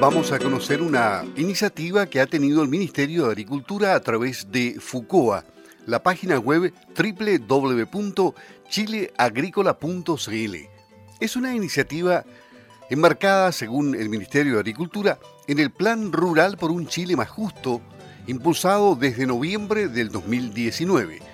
vamos a conocer una iniciativa que ha tenido el Ministerio de Agricultura a través de FUCOA, la página web www.chileagrícola.cl. Es una iniciativa enmarcada, según el Ministerio de Agricultura, en el Plan Rural por un Chile más justo, impulsado desde noviembre del 2019.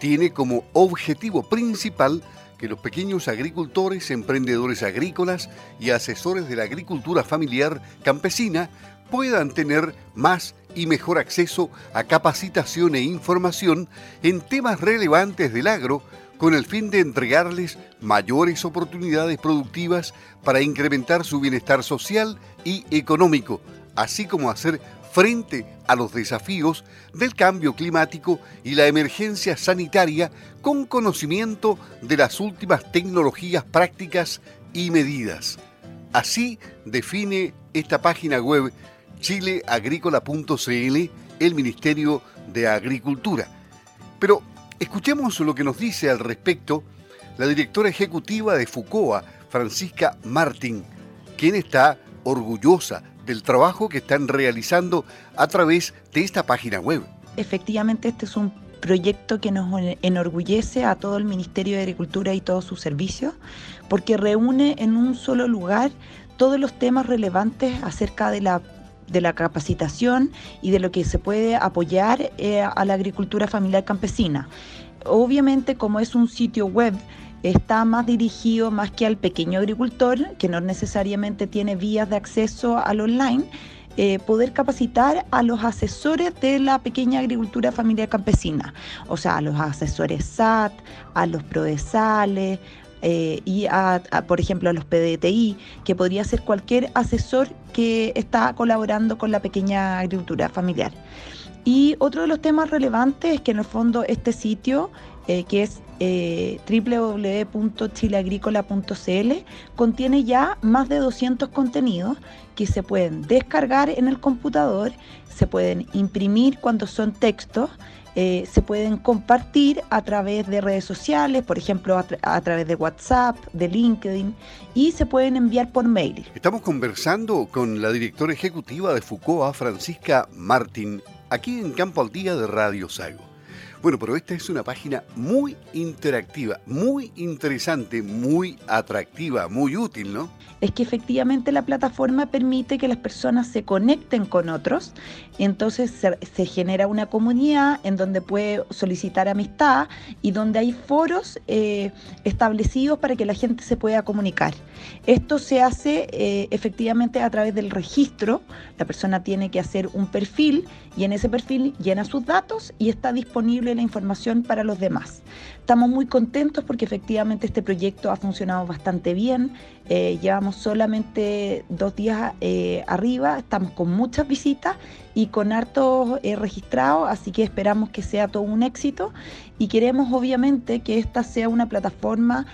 Tiene como objetivo principal que los pequeños agricultores, emprendedores agrícolas y asesores de la agricultura familiar campesina puedan tener más y mejor acceso a capacitación e información en temas relevantes del agro con el fin de entregarles mayores oportunidades productivas para incrementar su bienestar social y económico, así como hacer frente a los desafíos del cambio climático y la emergencia sanitaria con conocimiento de las últimas tecnologías prácticas y medidas. Así define esta página web chileagrícola.cl el Ministerio de Agricultura. Pero escuchemos lo que nos dice al respecto la directora ejecutiva de FUCOA, Francisca Martín, quien está orgullosa del trabajo que están realizando a través de esta página web. Efectivamente, este es un proyecto que nos enorgullece a todo el Ministerio de Agricultura y todos sus servicios, porque reúne en un solo lugar todos los temas relevantes acerca de la de la capacitación y de lo que se puede apoyar eh, a la agricultura familiar campesina. Obviamente, como es un sitio web, está más dirigido más que al pequeño agricultor, que no necesariamente tiene vías de acceso al online, eh, poder capacitar a los asesores de la pequeña agricultura familiar campesina, o sea, a los asesores SAT, a los PRODESALES, eh, y a, por ejemplo, a los PDTI, que podría ser cualquier asesor que está colaborando con la pequeña agricultura familiar. Y otro de los temas relevantes es que en el fondo este sitio, eh, que es eh, www.chileagrícola.cl, contiene ya más de 200 contenidos que se pueden descargar en el computador, se pueden imprimir cuando son textos, eh, se pueden compartir a través de redes sociales, por ejemplo, a, través de WhatsApp, de LinkedIn, y se pueden enviar por mail. Estamos conversando con la directora ejecutiva de FUCOA, Francisca Martín, aquí en Campo al Día de Radio Sago. Bueno, pero esta es una página muy interactiva, muy interesante, muy atractiva, muy útil, ¿no? Es que efectivamente la plataforma permite que las personas se conecten con otros, entonces se, genera una comunidad en donde puede solicitar amistad y donde hay foros eh, establecidos para que la gente se pueda comunicar. Esto se hace eh, efectivamente a través del registro, la persona tiene que hacer un perfil y en ese perfil llena sus datos y está disponible la información para los demás. Estamos muy contentos porque efectivamente este proyecto ha funcionado bastante bien. Eh, llevamos solamente dos días eh, arriba, estamos con muchas visitas y con hartos eh, registrados, así que esperamos que sea todo un éxito y queremos obviamente que esta sea una plataforma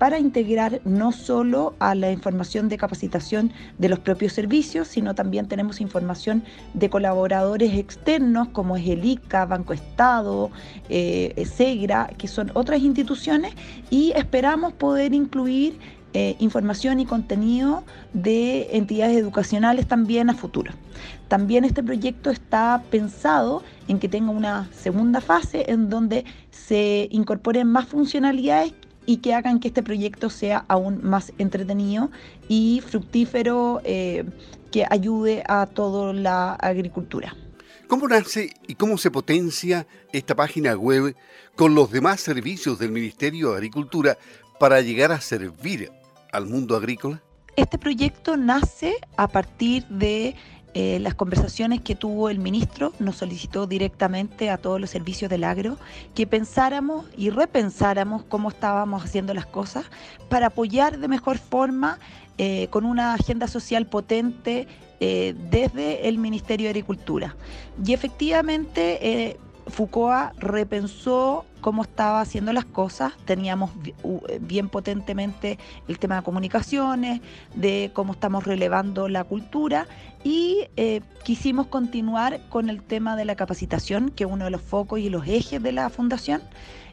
para integrar no solo a la información de capacitación de los propios servicios, sino también tenemos información de colaboradores externos como es el ICA, Banco Estado, SEGRA, que son otras instituciones y esperamos poder incluir eh, información y contenido de entidades educacionales también a futuro. También este proyecto está pensado en que tenga una segunda fase en donde se incorporen más funcionalidades y que hagan que este proyecto sea aún más entretenido y fructífero eh, que ayude a toda la agricultura. ¿Cómo nace y cómo se potencia esta página web con los demás servicios del Ministerio de Agricultura para llegar a servir al mundo agrícola? Este proyecto nace a partir de eh, las conversaciones que tuvo el ministro, nos solicitó directamente a todos los servicios del agro que pensáramos y repensáramos cómo estábamos haciendo las cosas para apoyar de mejor forma eh, con una agenda social potente eh, desde el Ministerio de Agricultura. Y efectivamente, FUCOA repensó cómo estaba haciendo las cosas. Teníamos bien potentemente el tema de comunicaciones, de cómo estamos relevando la cultura y eh, quisimos continuar con el tema de la capacitación, que es uno de los focos y los ejes de la fundación.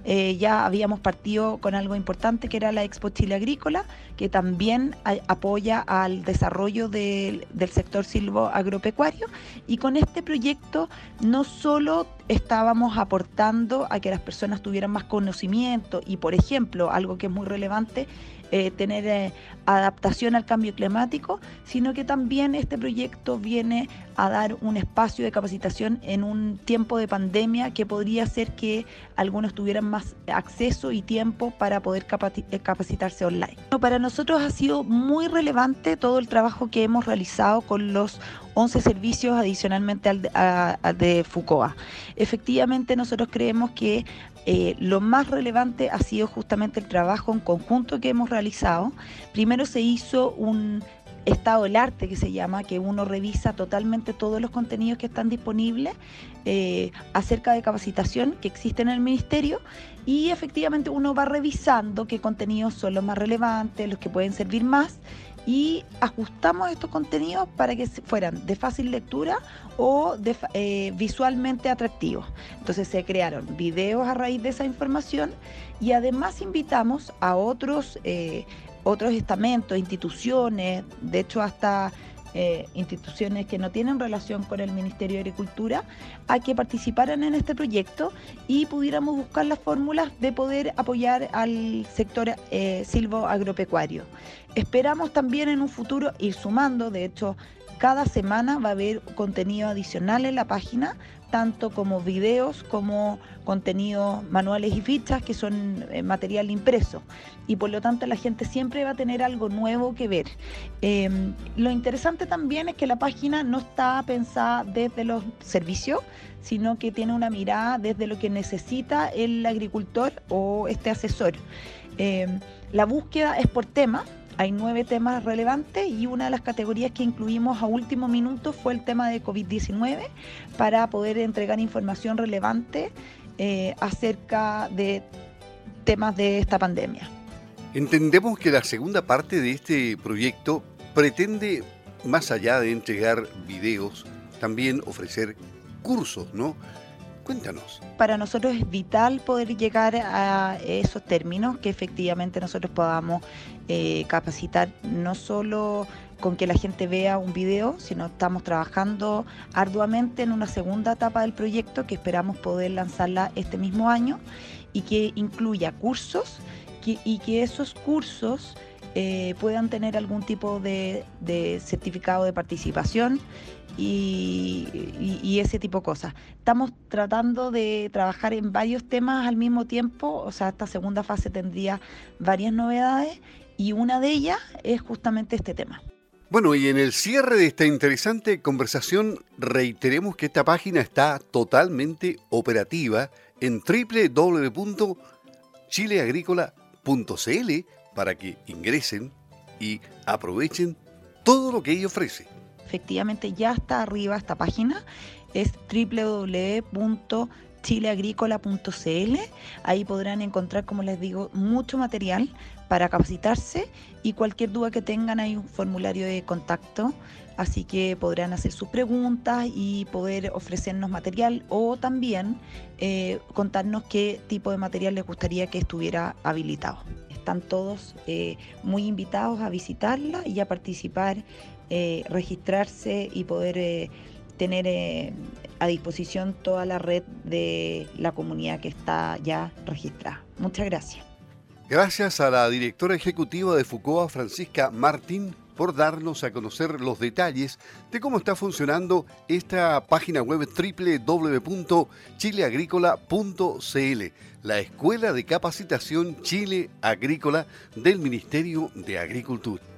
Eh, ya habíamos partido con algo importante que era la Expo Chile Agrícola, que también apoya al desarrollo del sector silvo agropecuario. Y con este proyecto no solo estábamos aportando a que las personas tuvieran más conocimiento. Y, por ejemplo, algo que es muy relevante, eh, tener eh, adaptación al cambio climático, sino que también este proyecto viene a dar un espacio de capacitación en un tiempo de pandemia que podría hacer que algunos tuvieran más acceso y tiempo para poder eh, capacitarse online. Para nosotros ha sido muy relevante todo el trabajo que hemos realizado con los 11 servicios adicionalmente al de, de FUCOA. Efectivamente, nosotros creemos que lo más relevante ha sido justamente el trabajo en conjunto que hemos realizado. Primero se hizo un estado del arte que se llama, que uno revisa totalmente todos los contenidos que están disponibles eh, acerca de capacitación que existe en el ministerio y efectivamente uno va revisando qué contenidos son los más relevantes, los que pueden servir más y ajustamos estos contenidos para que fueran de fácil lectura o eh, visualmente atractivos. Entonces se crearon videos a raíz de esa información y además invitamos a otros, eh, otros estamentos, instituciones, de hecho hasta eh, instituciones que no tienen relación con el Ministerio de Agricultura a que participaran en este proyecto y pudiéramos buscar las fórmulas de poder apoyar al sector eh, silvo agropecuario. Esperamos también en un futuro ir sumando, de hecho, cada semana va a haber contenido adicional en la página tanto como videos como contenidos manuales y fichas que son eh, material impreso y por lo tanto la gente siempre va a tener algo nuevo que ver. Em, lo interesante también es que la página no está pensada desde los servicios, sino que tiene una mirada desde lo que necesita el agricultor o este asesor. Em, la búsqueda es por tema, hay nueve temas relevantes y una de las categorías que incluimos a último minuto fue el tema de COVID-19 para poder entregar información relevante eh, acerca de temas de esta pandemia. Entendemos que la segunda parte de este proyecto pretende, más allá de entregar videos, también ofrecer cursos, ¿no? Cuéntanos. Para nosotros es vital poder llegar a esos términos, que efectivamente nosotros podamos eh, capacitar no solo con que la gente vea un video, sino estamos trabajando arduamente en una segunda etapa del proyecto que esperamos poder lanzarla este mismo año y que incluya cursos y que esos cursos eh, puedan tener algún tipo de, certificado de participación y, ese tipo de cosas. Estamos tratando de trabajar en varios temas al mismo tiempo, o sea, esta segunda fase tendría varias novedades y una de ellas es justamente este tema. Bueno, y en el cierre de esta interesante conversación reiteremos que esta página está totalmente operativa en www.chileagrícola.cl para que ingresen y aprovechen todo lo que ella ofrece. Efectivamente, ya está arriba esta página, es www.chileagrícola.cl. Ahí podrán encontrar, como les digo, mucho material para capacitarse y cualquier duda que tengan hay un formulario de contacto, así que podrán hacer sus preguntas y poder ofrecernos material o también eh, contarnos qué tipo de material les gustaría que estuviera habilitado están todos eh, muy invitados a visitarla y a participar, eh, registrarse y poder eh, tener a disposición toda la red de la comunidad que está ya registrada. Muchas gracias. Gracias a la directora ejecutiva de FUCOA, Francisca Martín, por darnos a conocer los detalles de cómo está funcionando esta página web www.chileagrícola.cl, la Escuela de Capacitación Chile Agrícola del Ministerio de Agricultura.